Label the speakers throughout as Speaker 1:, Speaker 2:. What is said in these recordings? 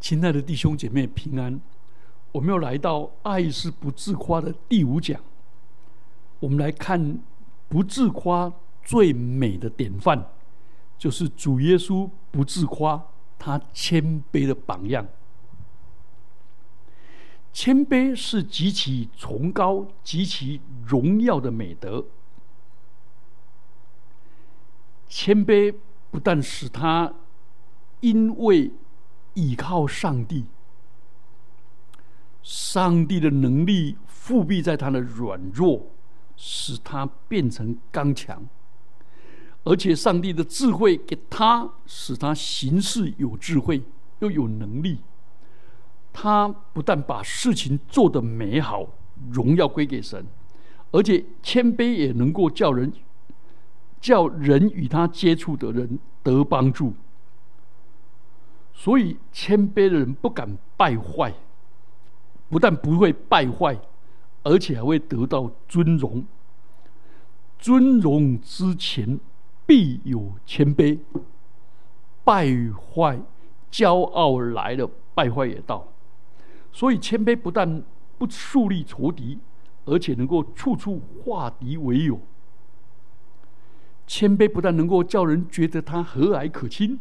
Speaker 1: 亲爱的弟兄姐妹平安，我们要来到“爱是不自夸”的第五讲。我们来看不自夸最美的典范，就是主耶稣不自夸，他谦卑的榜样。谦卑是极其崇高、极其荣耀的美德。谦卑不但使他因为倚靠上帝，上帝的能力复辟在他的软弱，使他变成刚强；而且上帝的智慧给他，使他行事有智慧又有能力。他不但把事情做得美好，荣耀归给神，而且谦卑也能够叫人叫人与他接触的人得帮助。所以，谦卑的人不敢败坏，不但不会败坏，而且还会得到尊荣。尊荣之前必有谦卑，败坏、骄傲来了，败坏也到。所以，谦卑不但不树立仇敌，而且能够处处化敌为友。谦卑不但能够叫人觉得他和蔼可亲。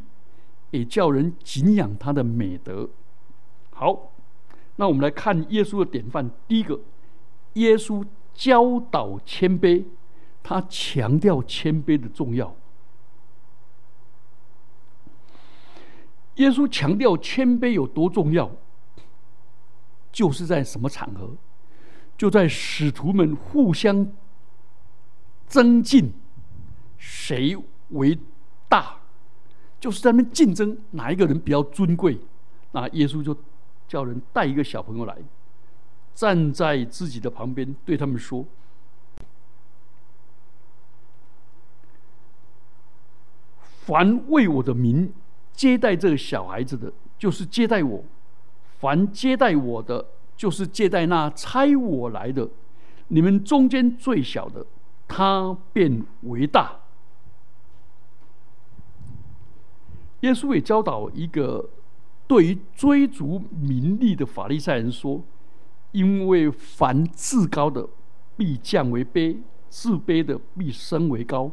Speaker 1: 也叫人敬仰他的美德。好，那我们来看耶稣的典范。第一个，耶稣教导谦卑，他强调谦卑的重要。耶稣强调谦卑有多重要，就是在什么场合？就在使徒们互相增进，谁为大？就是在那竞争，哪一个人比较尊贵？那耶稣就叫人带一个小朋友来，站在自己的旁边，对他们说：“凡为我的名接待这个小孩子的，就是接待我；凡接待我的，就是接待那差我来的。你们中间最小的，他便为大。”耶稣也教导一个对于追逐名利的法利赛人说：“因为凡自高的必降为卑，自卑的必升为高。”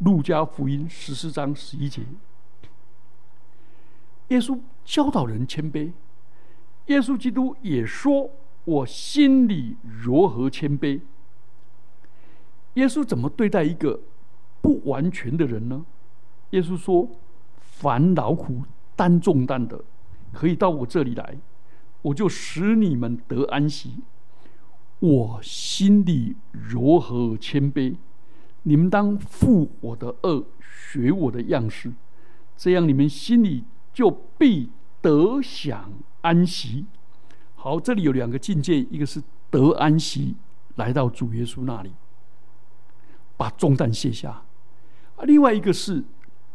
Speaker 1: 路加福音十四章十一节。耶稣教导人谦卑，耶稣基督也说：“我心里如何谦卑。”耶稣怎么对待一个不完全的人呢？耶稣说。凡劳苦担重担的，可以到我这里来，我就使你们得安息。我心里如何谦卑，你们当负我的恶，学我的样式，这样你们心里就必得享安息。好，这里有两个境界，一个是得安息，来到主耶稣那里，把重担卸下；啊，另外一个是。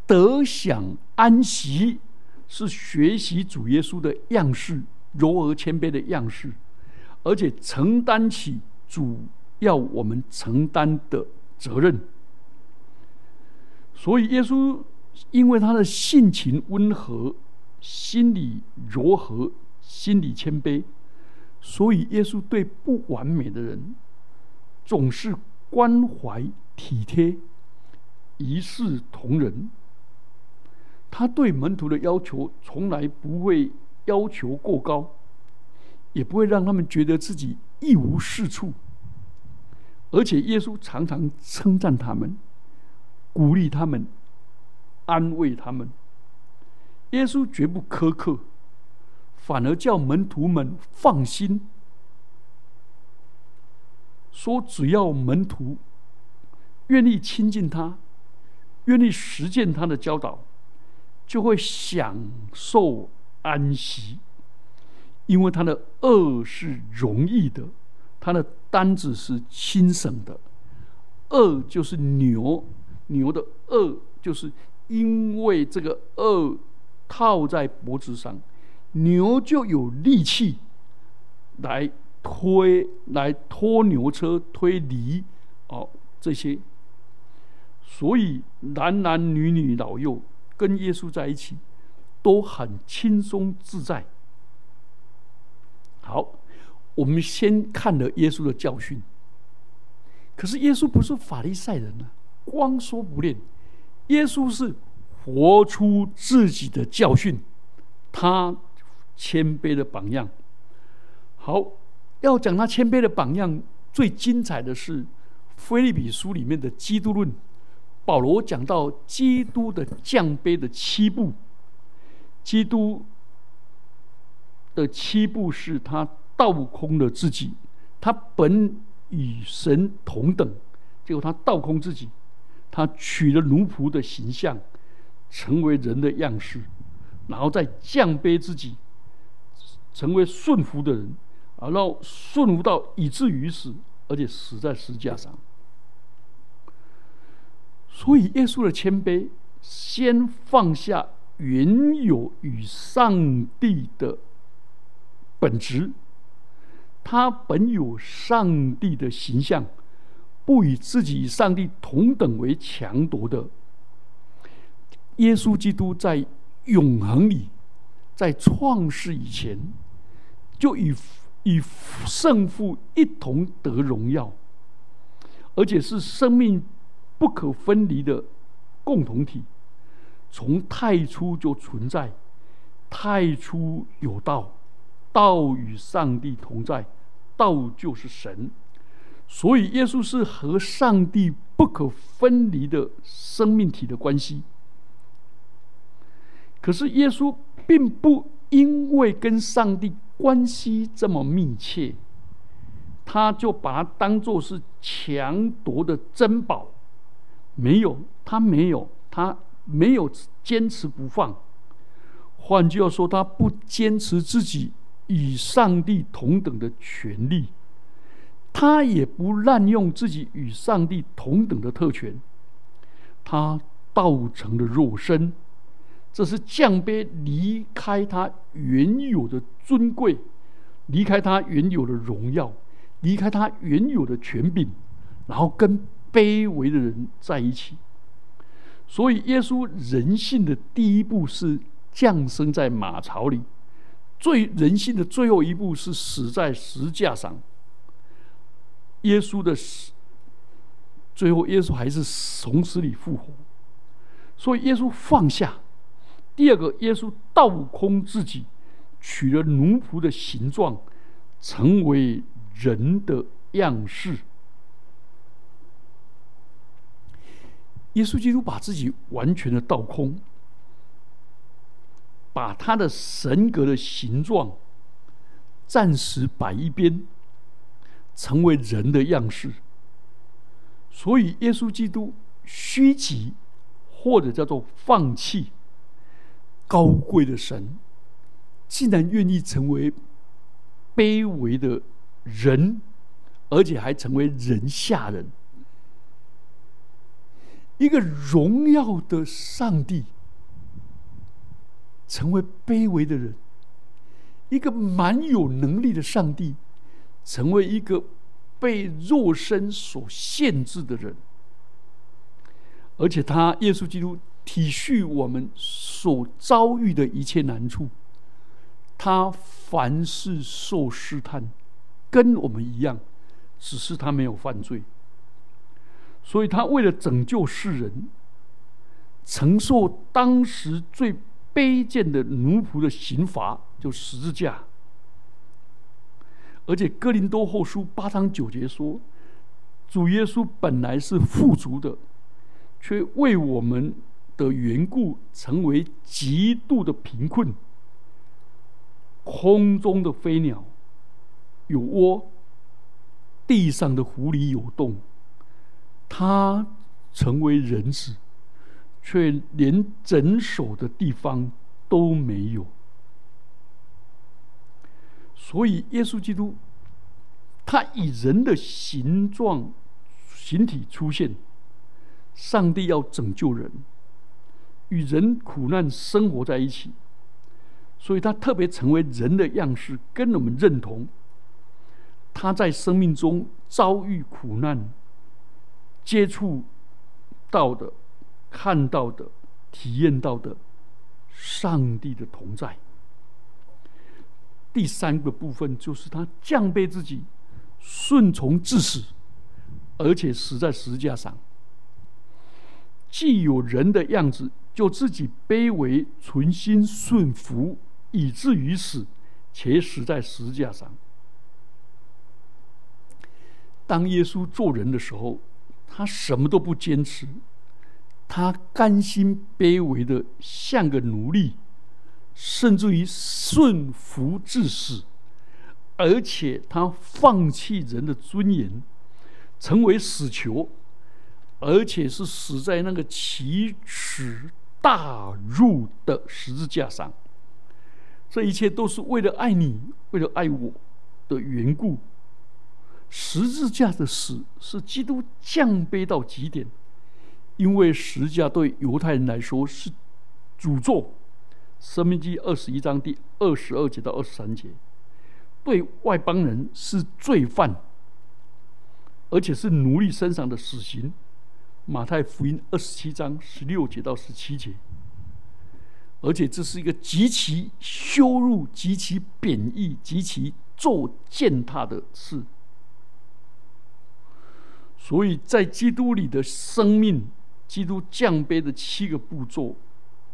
Speaker 1: 得享安息，是学习主耶稣的样式，柔和谦卑的样式，而且承担起主要我们承担的责任。所以耶稣因为他的性情温和，心里柔和，心里谦卑，所以耶稣对不完美的人总是关怀体贴，一视同仁。他对门徒的要求从来不会要求过高，也不会让他们觉得自己一无是处。而且耶稣常常称赞他们，鼓励他们，安慰他们。耶稣绝不苛刻，反而叫门徒们放心，说只要门徒愿意亲近他，愿意实践他的教导。就会享受安息，因为他的恶是容易的，他的担子是轻省的。恶就是牛，牛的恶就是因为这个恶套在脖子上，牛就有力气来推、来拖牛车、推犁哦这些。所以男男女女老幼。跟耶稣在一起，都很轻松自在，好，我们先看了耶稣的教训。可是耶稣不是法利赛人啊，光说不练。耶稣是活出自己的教训，他谦卑的榜样。好，要讲他谦卑的榜样，最精彩的是《菲利比书》里面的基督论。保罗讲到基督的降卑的七步，基督的七步是他倒空了自己，他本与神同等，结果他倒空自己，他取了奴仆的形象，成为人的样式，然后再降卑自己，成为顺服的人，啊，然后顺服到以至于死，而且死在石架上。所以，耶稣的谦卑，先放下原有与上帝的本质，他本有上帝的形象，不与自己与上帝同等为强夺的。耶稣基督在永恒里，在创世以前，就与与圣父一同得荣耀，而且是生命。不可分离的共同体，从太初就存在。太初有道，道与上帝同在，道就是神。所以耶稣是和上帝不可分离的生命体的关系。可是耶稣并不因为跟上帝关系这么密切，他就把它当作是强夺的珍宝。没有，他没有，他没有坚持不放。换句话说，他不坚持自己与上帝同等的权利，他也不滥用自己与上帝同等的特权。他道成了肉身，这是降卑，离开他原有的尊贵，离开他原有的荣耀，离开他原有的权柄，然后跟。卑微的人在一起，所以耶稣人性的第一步是降生在马槽里，最人性的最后一步是死在石架上。耶稣的死，最后耶稣还是从死里复活。所以耶稣放下，第二个，耶稣倒空自己，取了奴仆的形状，成为人的样式。耶稣基督把自己完全的倒空，把他的神格的形状暂时摆一边，成为人的样式。所以，耶稣基督虚极，或者叫做放弃高贵的神，竟然愿意成为卑微的人，而且还成为人下人。一个荣耀的上帝，成为卑微的人；一个蛮有能力的上帝，成为一个被肉身所限制的人。而且，他耶稣基督体恤我们所遭遇的一切难处，他凡事受试探，跟我们一样，只是他没有犯罪。所以他为了拯救世人，承受当时最卑贱的奴仆的刑罚，就十字架。而且哥林多后书八章九节说，主耶稣本来是富足的，却为我们的缘故成为极度的贫困。空中的飞鸟有窝，地上的狐狸有洞。他成为人子，却连诊所的地方都没有。所以，耶稣基督他以人的形状、形体出现，上帝要拯救人，与人苦难生活在一起，所以他特别成为人的样式，跟我们认同。他在生命中遭遇苦难。接触到的、看到的、体验到的，上帝的同在。第三个部分就是他降卑自己，顺从至死，而且死在十架上。既有人的样子，就自己卑微，存心顺服，以至于死，且死在十架上。当耶稣做人的时候，他什么都不坚持，他甘心卑微的像个奴隶，甚至于顺服至死，而且他放弃人的尊严，成为死囚。而且是死在那个奇耻大辱的十字架上，这一切都是为了爱你，为了爱我的缘故。十字架的死是基督降卑到极点，因为十字架对犹太人来说是诅咒，《生命记》二十一章第二十二节到二十三节；对外邦人是罪犯，而且是奴隶身上的死刑。马太福音二十七章十六节到十七节，而且这是一个极其羞辱、极其贬义、极其作践踏的事。所以在基督里的生命，基督降杯的七个步骤，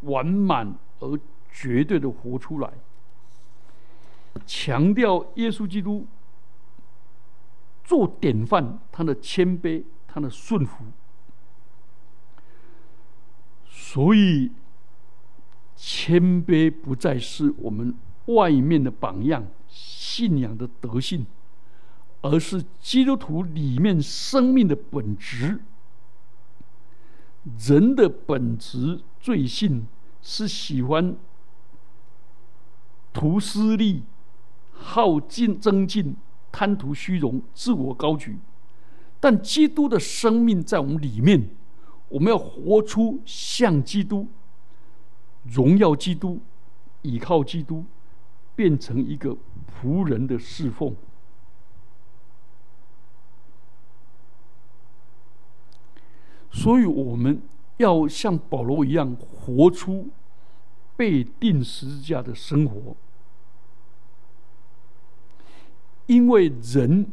Speaker 1: 完满而绝对的活出来，强调耶稣基督做典范，他的谦卑，他的顺服。所以，谦卑不再是我们外面的榜样、信仰的德性，而是基督徒里面生命的本质。人的本质罪性是喜欢图私利、好进增进、贪图虚荣、自我高举，但基督的生命在我们里面。我们要活出像基督、荣耀基督、倚靠基督，变成一个仆人的侍奉。所以，我们要像保罗一样，活出被钉十字架的生活，因为人。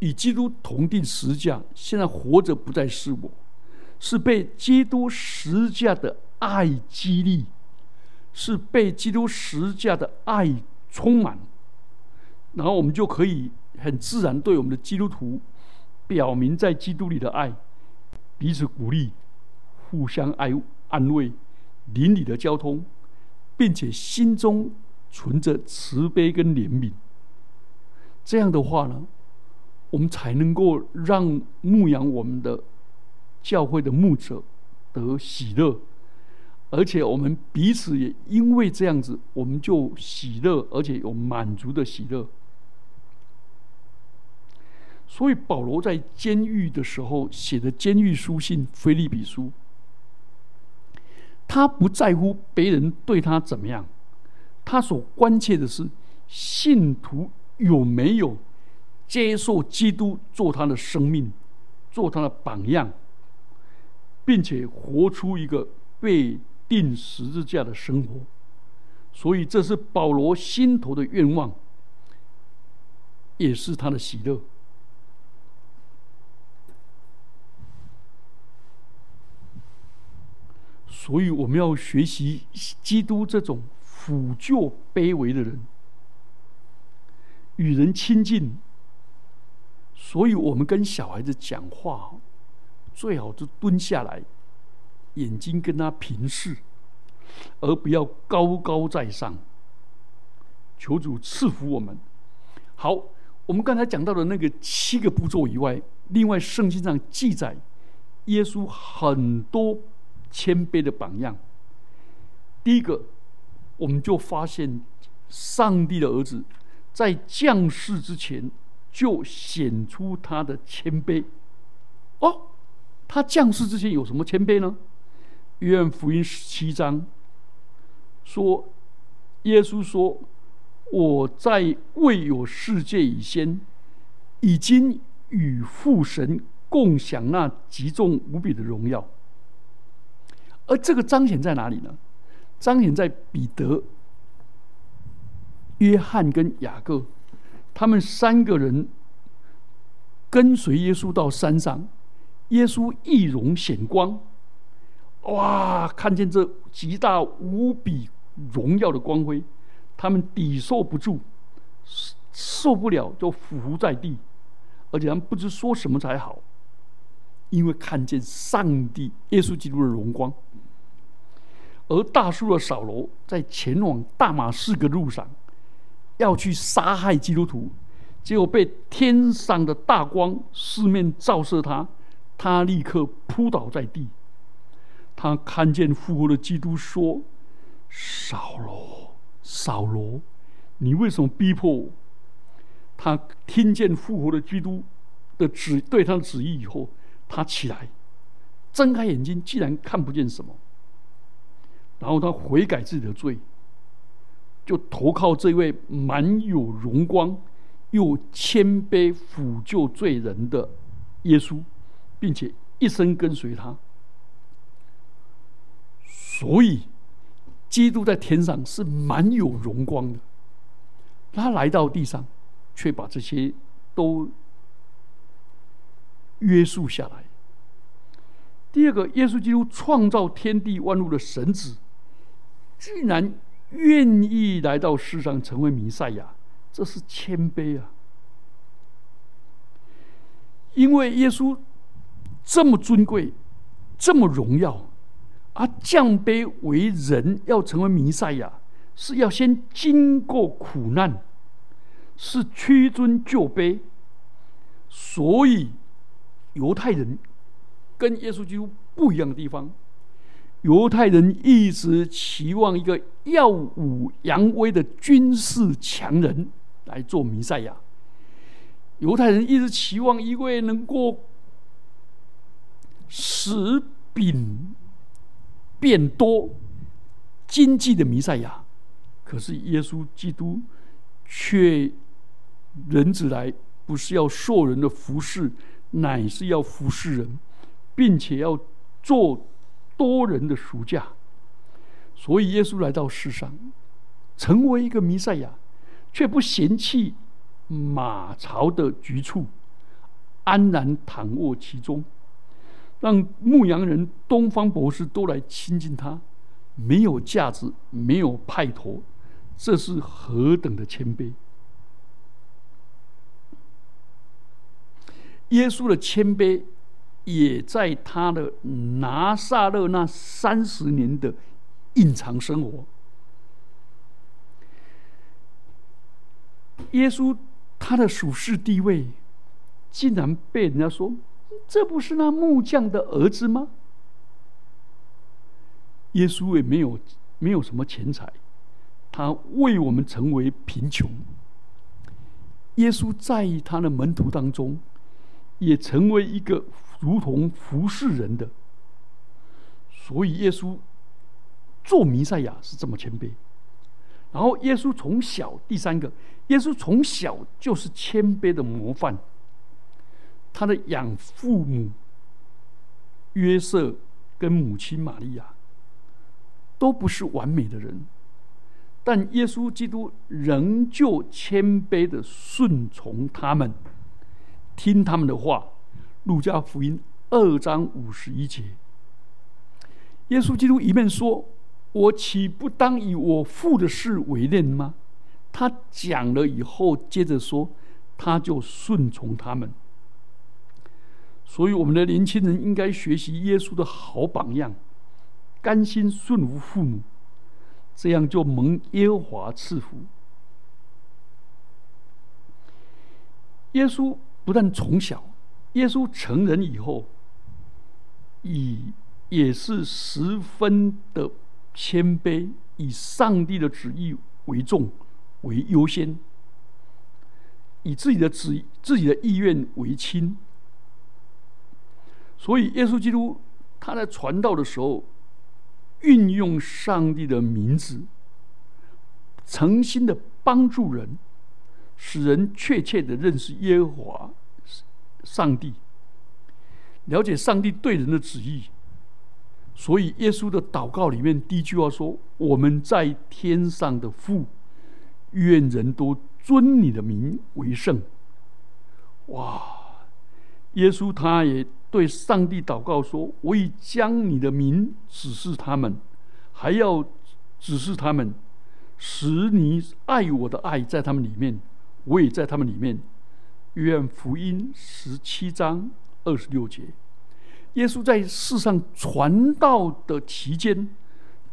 Speaker 1: 与基督同定十字架，现在活着不再是我，是被基督十字架的爱激励，是被基督十字架的爱充满，然后我们就可以很自然对我们的基督徒表明在基督里的爱，彼此鼓励，互相爱安慰，邻里的交通，并且心中存着慈悲跟怜悯。这样的话呢？我们才能够让牧养我们的教会的牧者得喜乐，而且我们彼此也因为这样子，我们就喜乐，而且有满足的喜乐。所以保罗在监狱的时候写的监狱书信《菲利比书》，他不在乎别人对他怎么样，他所关切的是信徒有没有。接受基督做他的生命，做他的榜样，并且活出一个被钉十字架的生活。所以，这是保罗心头的愿望，也是他的喜乐。所以，我们要学习基督这种俯就卑微的人，与人亲近。所以我们跟小孩子讲话，最好是蹲下来，眼睛跟他平视，而不要高高在上。求主赐福我们。好，我们刚才讲到的那个七个步骤以外，另外圣经上记载耶稣很多谦卑的榜样。第一个，我们就发现上帝的儿子在降世之前。就显出他的谦卑。哦，他降世之前有什么谦卑呢？约翰福音十七章说，耶稣说：“我在未有世界以前，已经与父神共享那极重无比的荣耀。”而这个彰显在哪里呢？彰显在彼得约翰跟雅各，他们三个人跟随耶稣到山上，耶稣易容显光，哇！看见这极大无比荣耀的光辉，他们抵受不住，受不了就伏在地，而且他们不知说什么才好，因为看见上帝耶稣基督的荣光。而大叔的扫罗在前往大马士革路上，要去杀害基督徒，结果被天上的大光四面照射他，他立刻扑倒在地。他看见复活的基督，说：“扫罗，扫罗，你为什么逼迫我？”他听见复活的基督的旨对他的旨意以后，他起来，睁开眼睛，竟然看不见什么。然后他悔改自己的罪，就投靠这位满有荣光又谦卑抚救罪人的耶稣，并且一生跟随他。所以，基督在天上是满有荣光的，他来到地上，却把这些都约束下来。第二个，耶稣基督创造天地万物的神子。居然愿意来到世上成为弥赛亚，这是谦卑啊！因为耶稣这么尊贵，这么荣耀，而降卑为人，要成为弥赛亚，是要先经过苦难，是屈尊就卑。所以犹太人跟耶稣基督不一样的地方。犹太人一直期望一个耀武扬威的军事强人来做弥赛亚。犹太人一直期望一位能够使饼变多、经济的弥赛亚。可是耶稣基督却人子来，不是要受人的服侍，乃是要服侍人，并且要做。多人的暑假，所以耶稣来到世上，成为一个弥赛亚，却不嫌弃马槽的局促，安然躺卧其中，让牧羊人东方博士都来亲近他，没有架子，没有派头，这是何等的谦卑！耶稣的谦卑。也在他的拿撒勒那三十年的隐藏生活，耶稣他的属世地位，竟然被人家说这不是那木匠的儿子吗？耶稣也没有没有什么钱财，他为我们成为贫穷。耶稣在他的门徒当中，也成为一个。如同服侍人的，所以耶稣做弥赛亚是这么谦卑。然后耶稣从小，第三个，耶稣从小就是谦卑的模范。他的养父母约瑟跟母亲玛利亚都不是完美的人，但耶稣基督仍旧谦卑的顺从他们，听他们的话。路加福音二章五十一节，耶稣基督一面说：“我岂不当以我父的事为念吗？”他讲了以后，接着说：“他就顺从他们。”所以，我们的年轻人应该学习耶稣的好榜样，甘心顺服父母，这样就蒙耶和华赐福。耶稣不但从小。耶稣成人以后，以也是十分的谦卑，以上帝的旨意为重为优先，以自己的旨自己的意愿为轻。所以，耶稣基督他在传道的时候，运用上帝的名字，诚心的帮助人，使人确切的认识耶和华。上帝了解上帝对人的旨意，所以耶稣的祷告里面第一句话说：“我们在天上的父，愿人都尊你的名为圣。哇！耶稣他也对上帝祷告说：“我已将你的名指示他们，还要指示他们，使你爱我的爱在他们里面，我也在他们里面。”约翰福音十七章二十六节。耶稣在世上传道的期间，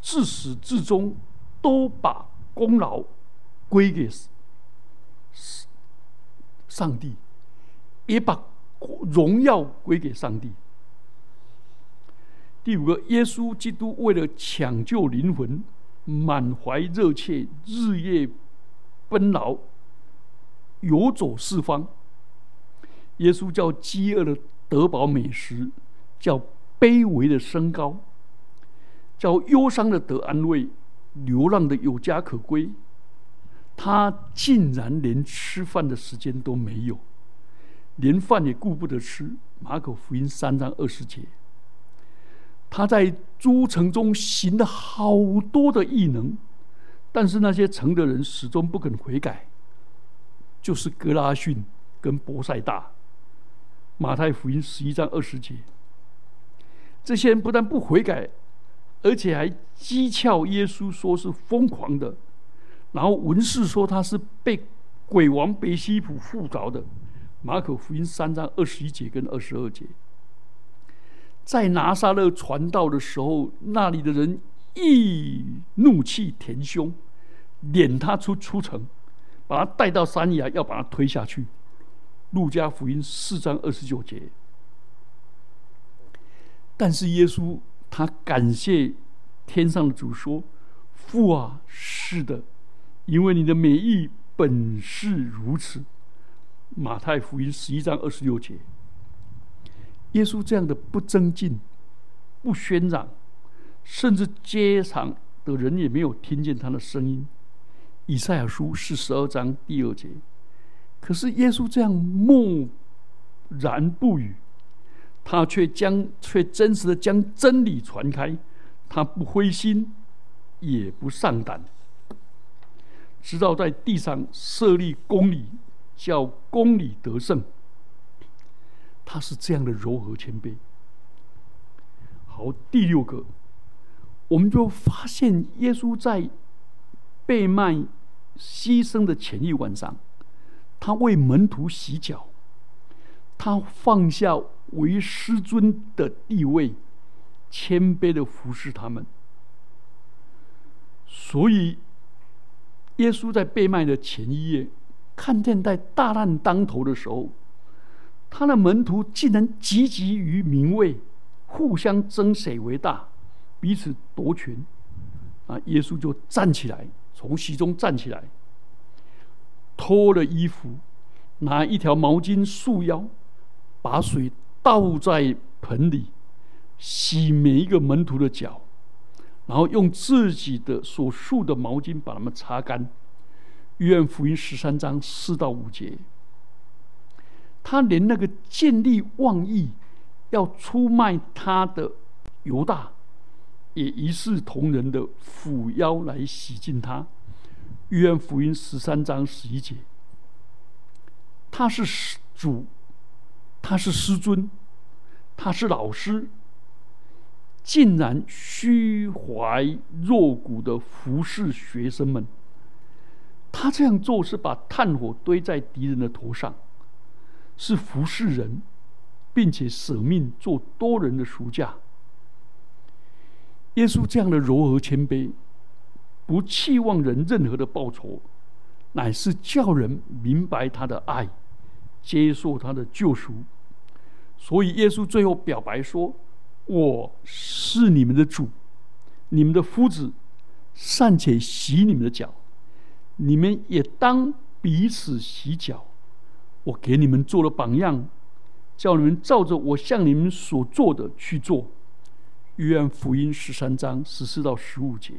Speaker 1: 自始至终都把功劳归给上帝，也把荣耀归给上帝。第五个，耶稣基督为了抢救灵魂，满怀热切，日夜奔劳，游走四方。耶稣叫饥饿的得饱美食。叫卑微的升高，叫忧伤的得安慰，流浪的有家可归。他竟然连吃饭的时间都没有，连饭也顾不得吃。马可福音三章二十节，他在诸城中行了好多的异能，但是那些城的人始终不肯悔改，就是格拉逊跟博塞大。马太福音十一章二十节。这些人不但不悔改，而且还讥诮耶稣，说是疯狂的。然后文士说他是被鬼王贝西普附着的。马可福音三章二十一节跟二十二节，在拿撒勒传道的时候，那里的人一怒气填胸，撵他出出城，把他带到山崖，要把他推下去。路加福音四章二十九节。但是耶稣他感谢天上的主说：“父啊，是的，因为你的美意本是如此。”马太福音十一章二十六节。耶稣这样的不增进、不喧嚷，甚至街上的人也没有听见他的声音。以赛亚书四十二章第二节。可是耶稣这样默然不语。他却将却真实的将真理传开，他不灰心，也不丧胆，直到在地上设立公理，叫公理得胜。他是这样的柔和谦卑。好，第六个，我们就发现耶稣在被卖、牺牲的前一晚上，他为门徒洗脚，他放下。为师尊的地位，谦卑的服侍他们。所以，耶稣在被卖的前一夜，看见在大难当头的时候，他的门徒竟然汲汲于名位，互相争谁为大，彼此夺权。啊！耶稣就站起来，从席中站起来，脱了衣服，拿一条毛巾束腰，把水。倒在盆里，洗每一个门徒的脚，然后用自己的所束的毛巾把他们擦干。约翰福音十三章四到五节，他连那个见利忘义要出卖他的犹大，也一视同仁的俯腰来洗净他。约翰福音十三章十一节，他是主。他是师尊，他是老师，竟然虚怀若谷的服侍学生们。他这样做是把炭火堆在敌人的头上，是服侍人，并且舍命做多人的赎价。耶稣这样的柔和谦卑，不期望人任何的报酬，乃是叫人明白他的爱，接受他的救赎。所以，耶稣最后表白说：“我是你们的主，你们的夫子，尚且洗你们的脚，你们也当彼此洗脚。我给你们做了榜样，叫你们照着我向你们所做的去做。”约翰福音十三章十四到十五节，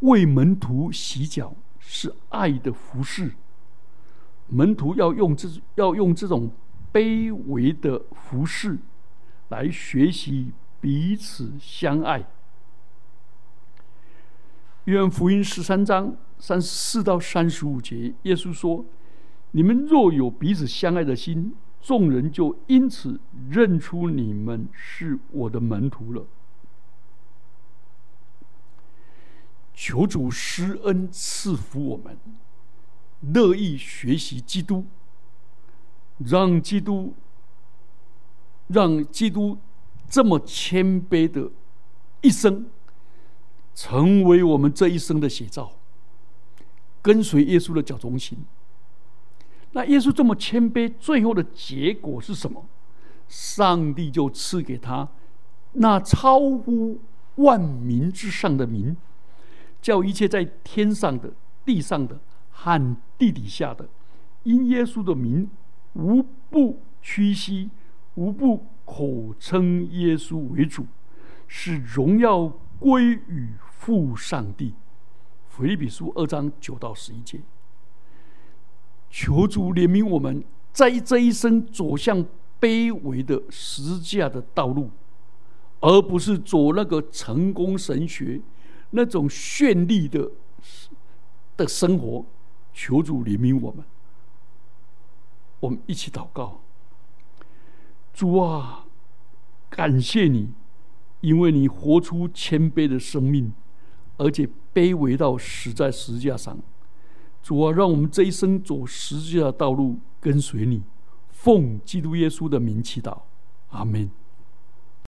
Speaker 1: 为门徒洗脚是爱的服饰。门徒要用这要用这种。卑微的服饰，来学习彼此相爱。约翰福音十三章三十四到三十五节，耶稣说：“你们若有彼此相爱的心，众人就因此认出你们是我的门徒了。”求主施恩赐福我们，乐意学习基督，让基督，让基督这么谦卑的一生，成为我们这一生的写照。跟随耶稣的脚中行。那耶稣这么谦卑，最后的结果是什么？上帝就赐给他那超乎万民之上的名。叫一切在天上的、地上的和地底下的，因耶稣的名，无不屈膝，无不口称耶稣为主，使荣耀归于父上帝。腓立比书二章九到十一节，求主怜悯我们，在这一生走向卑微的十字架的道路，而不是走那个成功神学。那种绚丽的的生活，求主怜悯我们。我们一起祷告：主啊，感谢你，因为你活出谦卑的生命，而且卑微到死在十字架上。主啊，让我们这一生走十字架的道路，跟随你，奉基督耶稣的名祈祷，阿门。